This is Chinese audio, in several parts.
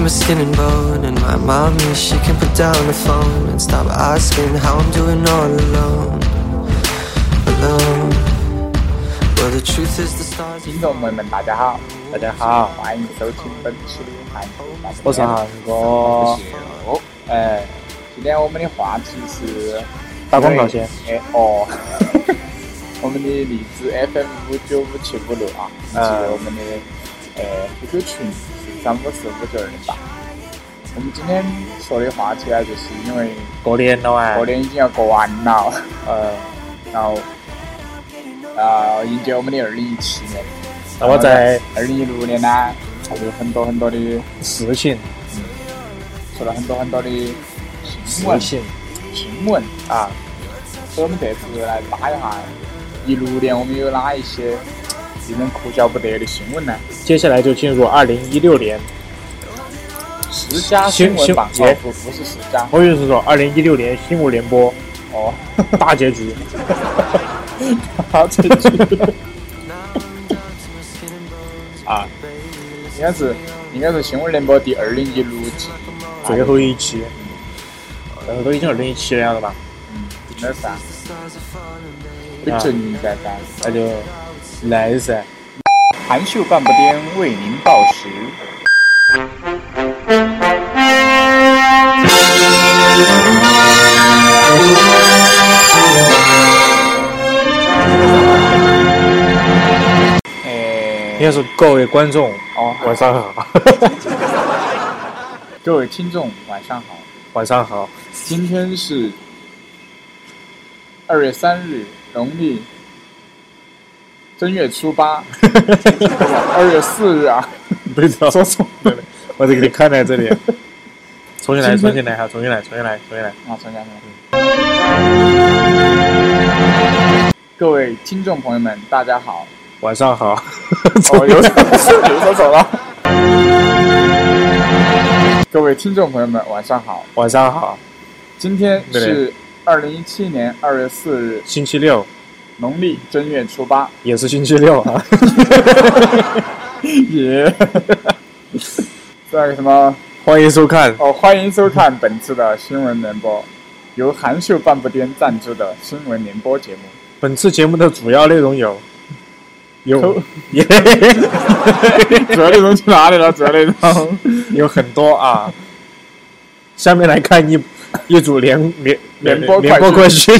to my skin and bone. And my mommy, she can put down the phone and stop asking how I'm doing all alone. Alone. Well, the truth is, the stars 听众朋友们，大家好，大家好，欢迎收听本期的韩国大播我是韩哥，哦，哎，今天我们的话题是打广告先。哎哦，我们的荔枝 FM 五九五七五六啊，以及嗯我们的呃 QQ 群是 三五四五九二零八。我们今天说的话题呢，就是因为过年了啊，过年已经要过完了，呃，然后呃迎接我们的二零一七年。那我在二零一六年呢，还有很多很多的事情嗯说了很多很多的新闻新闻，啊，所以我们这次来扒一下一六年我们有哪一些令人哭笑不得的新闻呢？接下来就进入二零一六年，十佳新闻榜，新哦不不是十佳。我就是说二零一六年新闻联播哦，大结局，好这局。啊，应该是应该是新闻联播第二零一六季最后一期，然后都已经二零一七年了吧？嗯，应该是啊，不准噻噻。那就来噻，含羞半步颠为您报时。哎，应该是各位观众哦，晚上好，各位听众晚上好，晚上好，今天是二月三日，农历正月初八，二月四日啊，不知道说错了。我得给你看在这里，重新来，重新来哈，重新来，重新来，重新来，啊，重新来各位听众朋友们，大家好。晚上好，哦，有有说错了。各位听众朋友们，晚上好。晚上好，今天是二零一七年二月四日，星期六农历正月初八。也是星期六啊。耶！这个什么？欢迎收看哦，欢迎收看本次的新闻联播，由韩秀半步颠赞助的新闻联播节目。本次节目的主要内容有有 主要内容去哪里了？主要内容有很多啊。下面来看一一组联联联播联播快快讯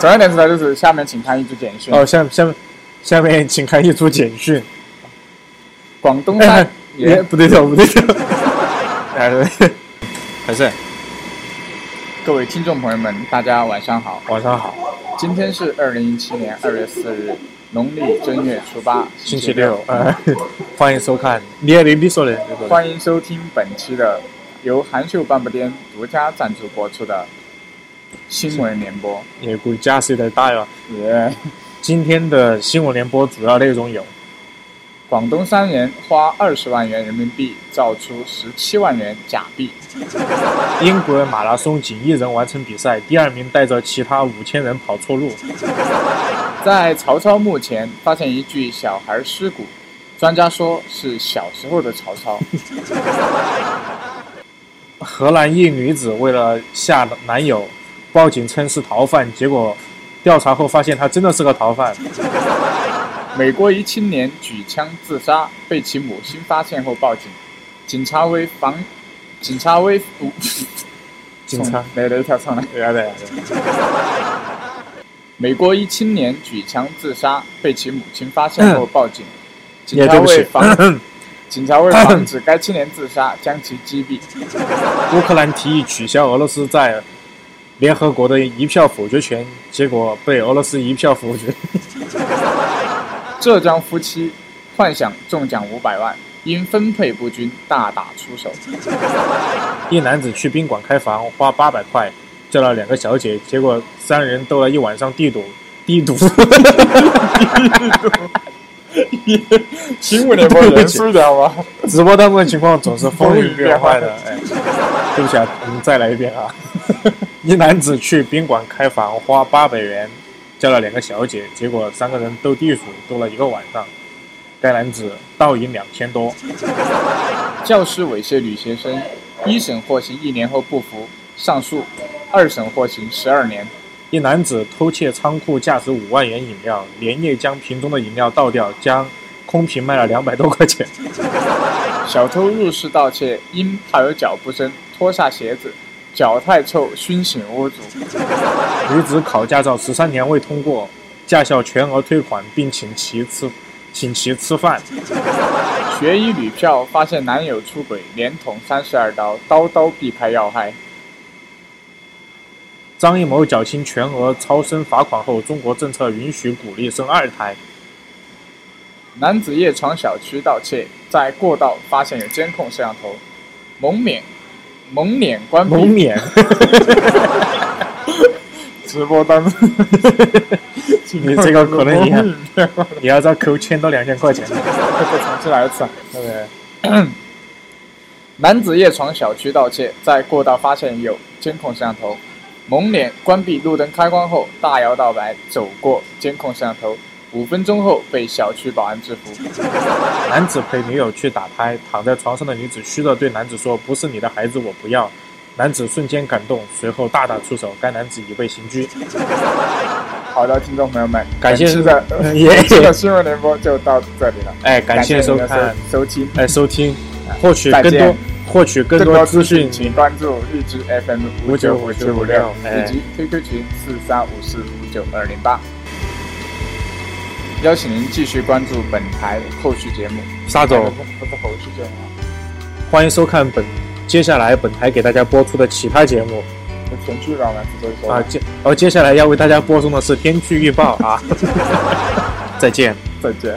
讯。不是，主要点是呢，就是下面请看一组简讯。哦，下下下面请看一组简讯。广东山 也不对头，不对头。哎，还是各位听众朋友们，大家晚上好。晚上好，今天是二零一七年二月四日，农历正月初八，星期六。哎，欢迎收看。你你你说的，你说的。欢迎收听本期的由韩秀半步癫独家赞助播出的新闻联播。也估计架势有点大哟。耶！今天的新闻联播主要内容有：广东三人花二十万元人民币造出十七万元假币。英国马拉松仅一人完成比赛，第二名带着其他五千人跑错路。在曹操墓前发现一具小孩尸骨，专家说是小时候的曹操。荷兰一女子为了吓男友，报警称是逃犯，结果调查后发现他真的是个逃犯。美国一青年举枪自杀，被其母亲发现后报警，警察为防，警察为无，警察，来了一条上来。对啊对啊，美国一青年举枪自杀，被其母亲发现后报警，警察。为防，警察为防 止该青年自杀，将其击毙。乌克兰提议取消俄罗斯在联合国的一票否决权，结果被俄罗斯一票否决。浙江夫妻幻想中奖五百万，因分配不均大打出手。一男子去宾馆开房，花八百块叫了两个小姐，结果三人斗了一晚上地赌，地赌。新闻联播严肃一点好吗？直播当中的情况总是风云变幻的。哎，对不起啊，我们再来一遍啊！一男子去宾馆开房，花八百元叫了两个小姐，结果三个人斗地主斗了一个晚上。该男子倒赢两千多。教师猥亵女学生，一审获刑一年后不服，上诉，二审获刑十二年。一男子偷窃仓库价值五万元饮料，连夜将瓶中的饮料倒掉，将空瓶卖了两百多块钱。小偷入室盗窃，因怕有脚步声，脱下鞋子，脚太臭熏醒屋主。女子考驾照十三年未通过，驾校全额退款，并请其吃，请其吃饭。学医女票发现男友出轨，连捅三十二刀，刀刀避开要害。张艺谋缴清全额超生罚款后，中国政策允许鼓励生二胎。男子夜闯小区盗窃，在过道发现有监控摄像头，蒙面蒙脸关闭。蒙面。直播当中，你这个可能你你要遭扣千到两千块钱。再重新来一次，对不对？男子夜闯小区盗窃，在过道发现有监控摄像头，蒙脸关闭路灯开关后，大摇大摆走过监控摄像头，五分钟后被小区保安制服。男子陪女友去打胎，躺在床上的女子虚弱对男子说：“不是你的孩子，我不要。”男子瞬间感动，随后大打出手，该男子已被刑拘。好的，听众朋友们，感谢的这个新闻联播就到这里了。哎，感谢收看、收听、哎收听，获取更多、获取更多资讯，请关注荔枝 FM 五九五七五六以及 QQ 群四三五四五九二零八。邀请您继续关注本台后续节目。沙总，不是后续节目。欢迎收看本。接下来，本台给大家播出的其他节目，天气预报呢？啊，接，然后接下来要为大家播送的是天气预报啊。再见，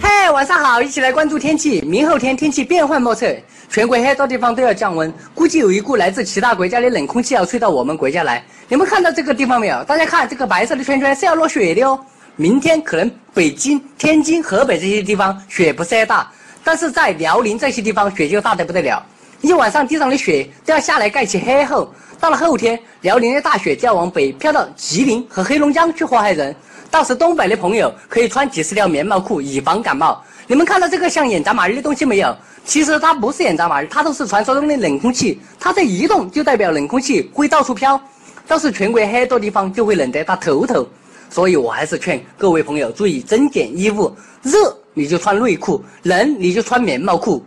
嘿，晚上好，一起来关注天气。明后天天气变幻莫测，全国很多地方都要降温，估计有一股来自其他国家的冷空气要吹到我们国家来。你们看到这个地方没有？大家看这个白色的圈圈是要落雪的哦。明天可能北京、天津、河北这些地方雪不是太大，但是在辽宁这些地方雪就大得不得了。一晚上地上的雪都要下来盖起黑厚，到了后天，辽宁的大雪就要往北飘到吉林和黑龙江去祸害人。到时东北的朋友可以穿几十条棉毛裤以防感冒。你们看到这个像眼扎马儿的东西没有？其实它不是眼扎马儿，它都是传说中的冷空气。它在移动就代表冷空气会到处飘，到时全国很多地方就会冷得打头头。所以我还是劝各位朋友注意增减衣物，热你就穿内裤，冷你就穿棉毛裤。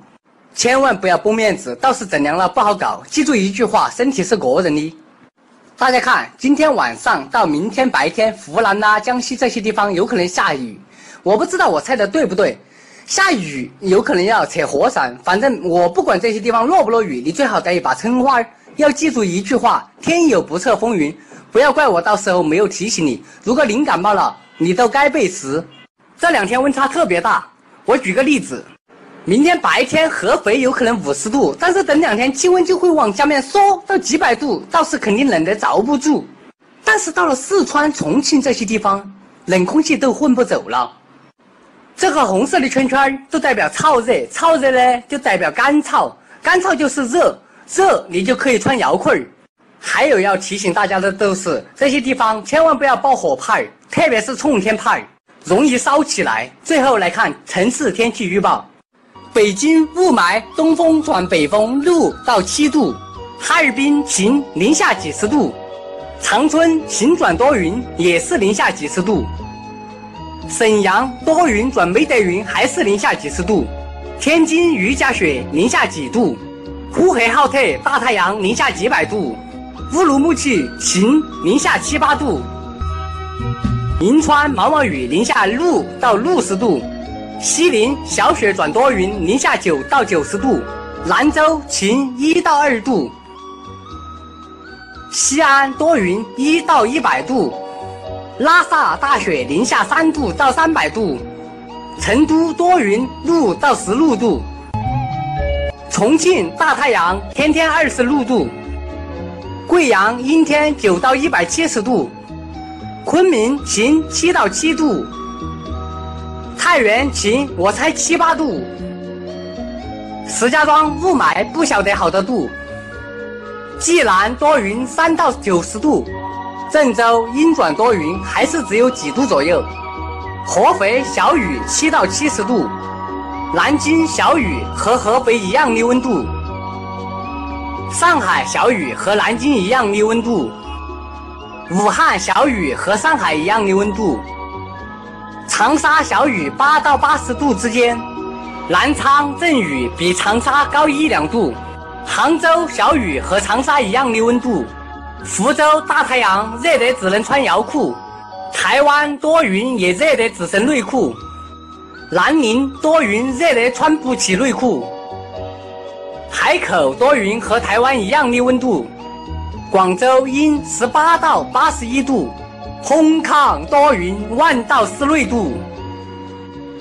千万不要绷面子，到时整凉了不好搞。记住一句话：身体是个人的。大家看，今天晚上到明天白天，湖南呐、江西这些地方有可能下雨。我不知道我猜的对不对。下雨有可能要扯火伞，反正我不管这些地方落不落雨，你最好带一把撑花。要记住一句话：天有不测风云。不要怪我到时候没有提醒你。如果您感冒了，你都该背时。这两天温差特别大，我举个例子。明天白天合肥有可能五十度，但是等两天气温就会往下面缩到几百度，倒是肯定冷得遭不住。但是到了四川、重庆这些地方，冷空气都混不走了。这个红色的圈圈都代表燥热，燥热呢就代表干燥，干燥就是热，热你就可以穿摇裤儿。还有要提醒大家的都是，这些地方千万不要爆火派，特别是冲天派，容易烧起来。最后来看城市天气预报。北京雾霾，东风转北风，六到七度；哈尔滨晴，零下几十度；长春晴转多云，也是零下几十度；沈阳多云转没得云，还是零下几十度；天津雨夹雪，零下几度；呼和浩特大太阳，零下几百度；乌鲁木齐晴，零下七八度；银川毛毛雨，零下六到六十度。西宁小雪转多云，零下九到九十度；兰州晴一到二度；西安多云一到一百度；拉萨大雪零下三度到三百度；成都多云六到十六度；重庆大太阳天天二十六度；贵阳阴天九到一百七十度；昆明晴七到七度。太原晴，我猜七八度。石家庄雾霾，不晓得好多度。济南多云，三到九十度。郑州阴转多云，还是只有几度左右。合肥小雨，七到七十度。南京小雨和合肥一样的温度，上海小雨和南京一样的温度，武汉小雨和上海一样的温度，长沙小雨八到八十度之间，南昌阵雨比长沙高一两度，杭州小雨和长沙一样的温度，福州大太阳热得只能穿摇裤，台湾多云也热得只剩内裤。南宁多云，热得穿不起内裤；海口多云，和台湾一样的温度；广州阴，十八到八十一度；空抗多云，万到室内度；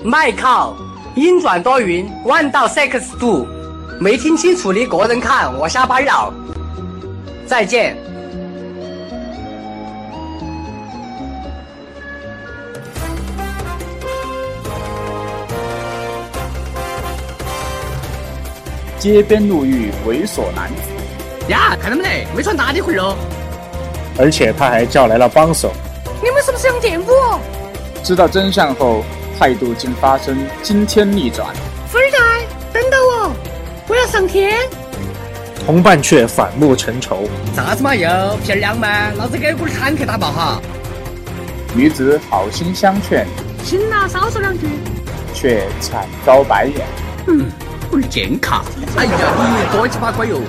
麦靠阴转多云，万到 sex 度。没听清楚你个人看，我下班了，再见。街边路遇猥琐男子，呀，看到没得？没穿打底裤哦！而且他还叫来了帮手。你们是不是想见我？知道真相后，态度竟发生惊天逆转。富二代，等等我，我要上天。同伴却反目成仇。啥子嘛又皮儿亮吗？老子给股坦克打爆哈！女子好心相劝，行啦少说两句，却惨遭白眼。嗯。不健康！哎呀，你多鸡巴乖哟！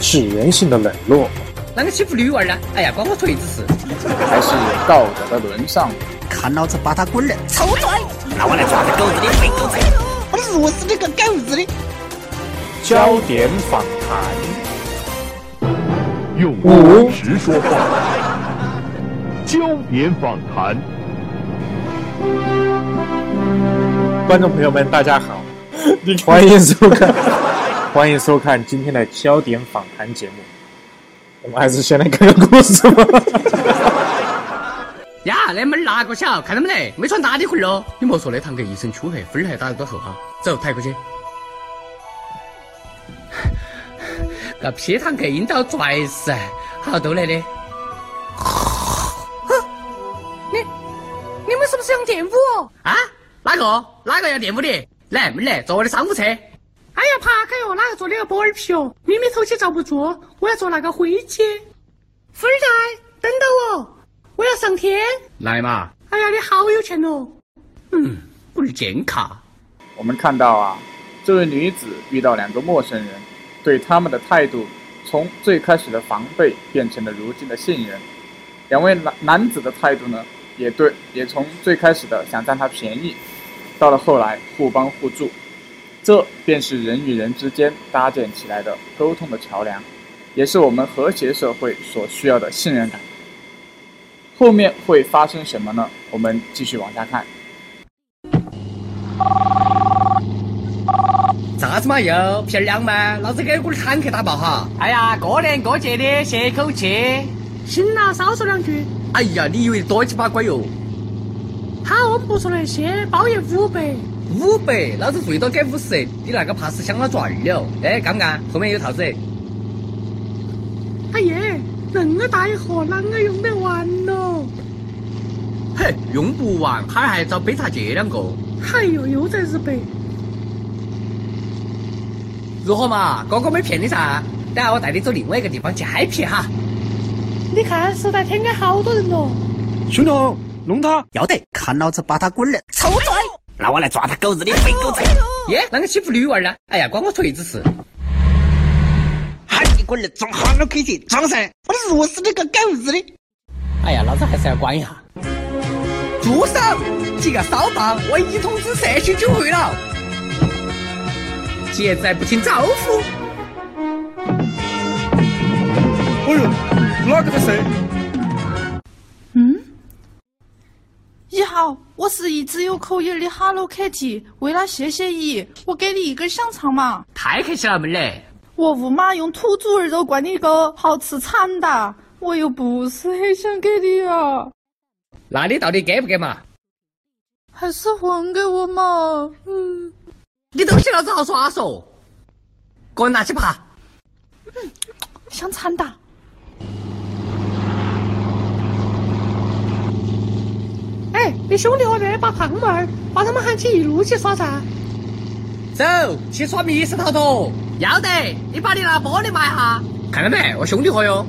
是人性的冷落。啷个欺负女娃呢？哎呀，关我锤子事！还是道德的沦丧？看老子把他滚了！臭拽！那我来抓这狗子的肥狗仔！我弱死这个狗子的！焦点访谈，用常识说话。焦点访谈，观众朋友们，大家好。欢迎收看，欢迎收看今天的焦点访谈节目。我们还是先来看个故事吧。呀，那门哪个小？看到没得？没穿打底裤哦！你莫说那堂客一身黢黑，分儿还打得多厚哈。走，抬过去。个屁堂客阴道拽死，好多来的。你你们是不是想玷污我？啊？哪个？哪个要玷污你？来，妹来，坐我的商务车。哎呀，爬开哟！哪个坐那个波儿皮哦？明明头起遭不住，我要坐那个灰机。富二代，等到我，我要上天。来嘛！哎呀，你好有钱哦。嗯，不健康。我们看到啊，这位女子遇到两个陌生人，对他们的态度从最开始的防备变成了如今的信任。两位男男子的态度呢，也对，也从最开始的想占她便宜。到了后来，互帮互助，这便是人与人之间搭建起来的沟通的桥梁，也是我们和谐社会所需要的信任感。后面会发生什么呢？我们继续往下看。啥子嘛又皮儿亮嘛？老子给股坦克打爆哈！哎呀，过年过节的歇口气，行了，少说两句。哎呀，你以为多鸡巴乖哟？好，我们不说那些，包夜五百。五百，老子最多给五十，你那个怕是想了赚了。哎，干不干？后面有套子。哎耶，恁个大一盒，啷个用得完咯？嘿，用不完，他还找杯茶借两个。哎呦，又在日本。如何嘛？哥哥没骗你噻？等下我带你走另外一个地方去嗨皮哈。你看，时代天街好多人咯。兄弟。弄他要得，看老子把他滚了！臭拽！那我来抓他狗日的肥狗子！耶，啷个欺负女娃儿呢？哎呀，关我锤子事！喊你滚儿，装 Hello Kitty，装噻！我弱死你个狗日的！哎呀，老子还是要管一下。住手！几个骚棒，我已通知社区救会了。现在不听招呼。哎呦，哪个在射？你好，我是一直有口音的 Hello Kitty，。为了谢谢你，我给你一根香肠嘛。太客气了，妹儿。我五妈用土猪儿肉灌你个好吃惨哒，我又不是很想给你啊。那你到底给不给嘛？还是还给我嘛？嗯。你东西老子好耍嗦。给我拿起爬。嗯，香惨的。哎，哎，你兄弟伙这把胖妹儿，把他们喊起一路去耍噻。走，去耍密室逃脱。要得，你把你那玻璃埋下。看到没，我兄弟伙哟。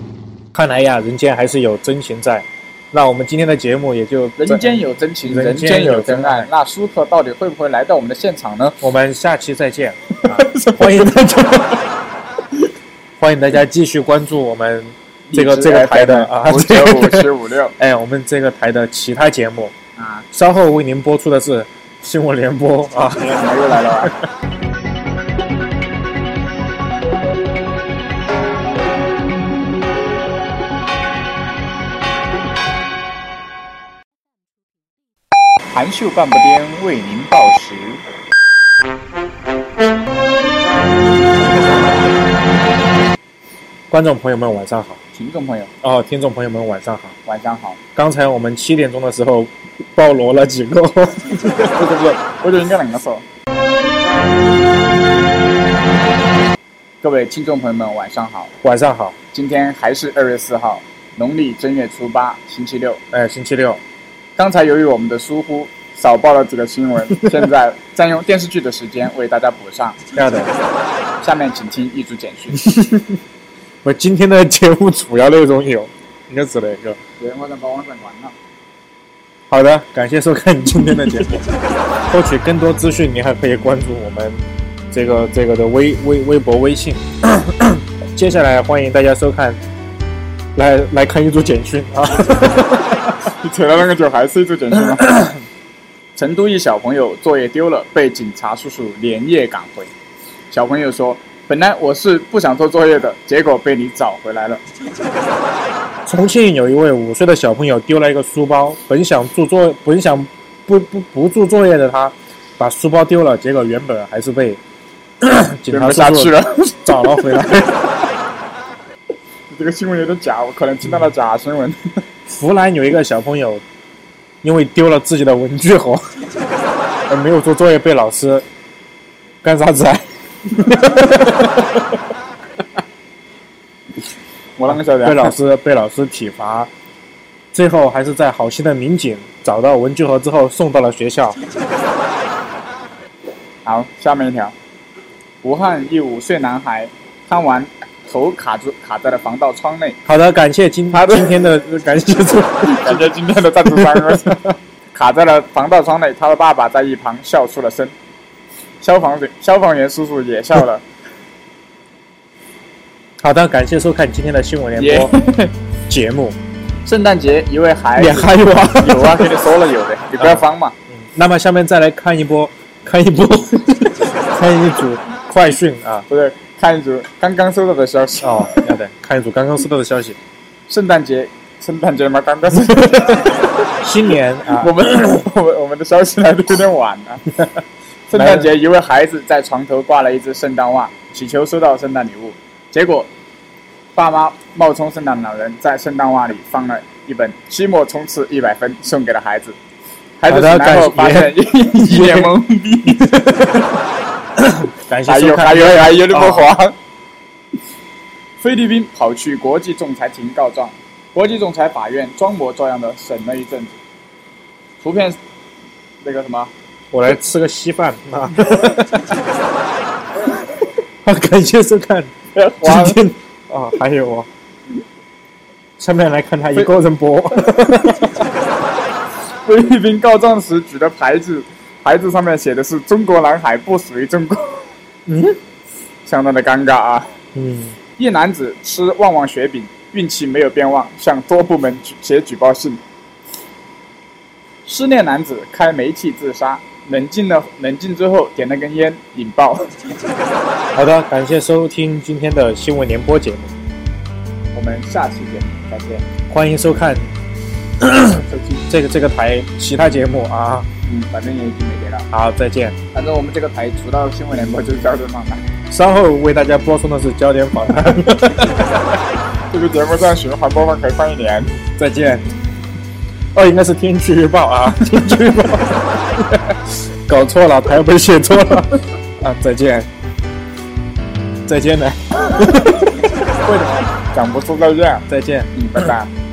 看来呀，人间还是有真情在。那我们今天的节目也就人间有真情，人人间间有有真爱真爱。那舒克到底会不会来到我们的现场呢？我们下期再见，啊、欢迎大家，欢迎大家继续关注我们这个这个台的啊，五这个九五七五六 哎，我们这个台的其他节目，啊，稍后为您播出的是新闻联播啊。又来了啊？韩秀半步颠为您报时。观众朋友们晚上好，听众朋友，哦，听众朋友们晚上好。晚上好。刚才我们七点钟的时候暴露了几个，不是不是，我觉得应该啷个说。各位听众朋友们，晚上好。晚上好，今天还是二月四号，农历正月初八，星期六。哎，星期六，刚才由于我们的疏忽，少报了几个新闻，现在占用电视剧的时间为大家补上。要的。下面请听一组简讯。我今天的节目主要内容有，应该是哪个。对，我在把网站关了。好的，感谢收看今天的节目。获取更多资讯，您还可以关注我们这个这个的微微微博、微信。接下来欢迎大家收看，来来看一组简讯啊！你扯了那个就还是一组简讯吗？成都一小朋友作业丢了，被警察叔叔连夜赶回。小朋友说：“本来我是不想做作业的，结果被你找回来了。重庆有一位五岁的小朋友丢了一个书包，本想做作，本想不不不做作业的他，把书包丢了，结果原本还是被 警察不下叔叔去了。找了回来。这个新闻有点假，我可能听到了假新闻。湖南有一个小朋友，因为丢了自己的文具盒，而没有做作业，被老师干啥子啊？我啷个晓得？被老师被老师体罚，最后还是在好心的民警找到文具盒之后送到了学校。好，下面一条，武汉一五岁男孩贪玩头卡住卡在了防盗窗内，好的，感谢今他今天的感谢主。感谢今天的赞助商，卡在了防盗窗内，他的爸爸在一旁笑出了声，消防员消防员叔叔也笑了，好的，感谢收看今天的新闻联播 节目。圣诞节一位孩子也还有啊，有啊，跟你说了有的，你不要慌嘛。那么下面再来看一波，看一波，看一组快讯啊！不是，看一组刚刚收到的消息。哦，要的，看一组刚刚收到的消息。圣诞节，圣诞节嘛，刚刚收。新年啊，我们我们我们的消息来的有点晚了。圣诞节，一位孩子在床头挂了一只圣诞袜，祈求收到圣诞礼物。结果，爸妈冒充圣诞老人，在圣诞袜里放了一本《期末冲刺一百分》，送给了孩子。孩子好的醒来后发现一脸懵逼，感谢 还有。还有 还有那么黄。菲律宾跑去国际仲裁庭告状，国际仲裁法院装模作样的审了一阵子。图片那个什么，我来吃个稀饭 啊！好，感谢收看今天啊，还有我。下面来看他一个人播，菲律宾告状时举的牌子，牌子上面写的是“中国南海不属于中国嗯”，相当的尴尬啊。嗯，一男子吃旺旺雪饼，运气没有变旺，向多部门举写举报信。失恋男子开煤气自杀，冷静了冷静之后点了根烟引爆。好的，感谢收听今天的新闻联播节目，我们下期节目再见，欢迎收看。这个这个台其他节目啊。嗯，反正也已经没得了。好，再见。反正我们这个台除了新闻联播就是焦点访谈。稍后为大家播送的是焦点访谈，这个节目在循环播放可以放一年。再见。哦，应该是天气预报啊，天气预报，搞错了，台本写错了啊，再见，再见呢，为什么讲不出再见？再见。嗯，拜拜。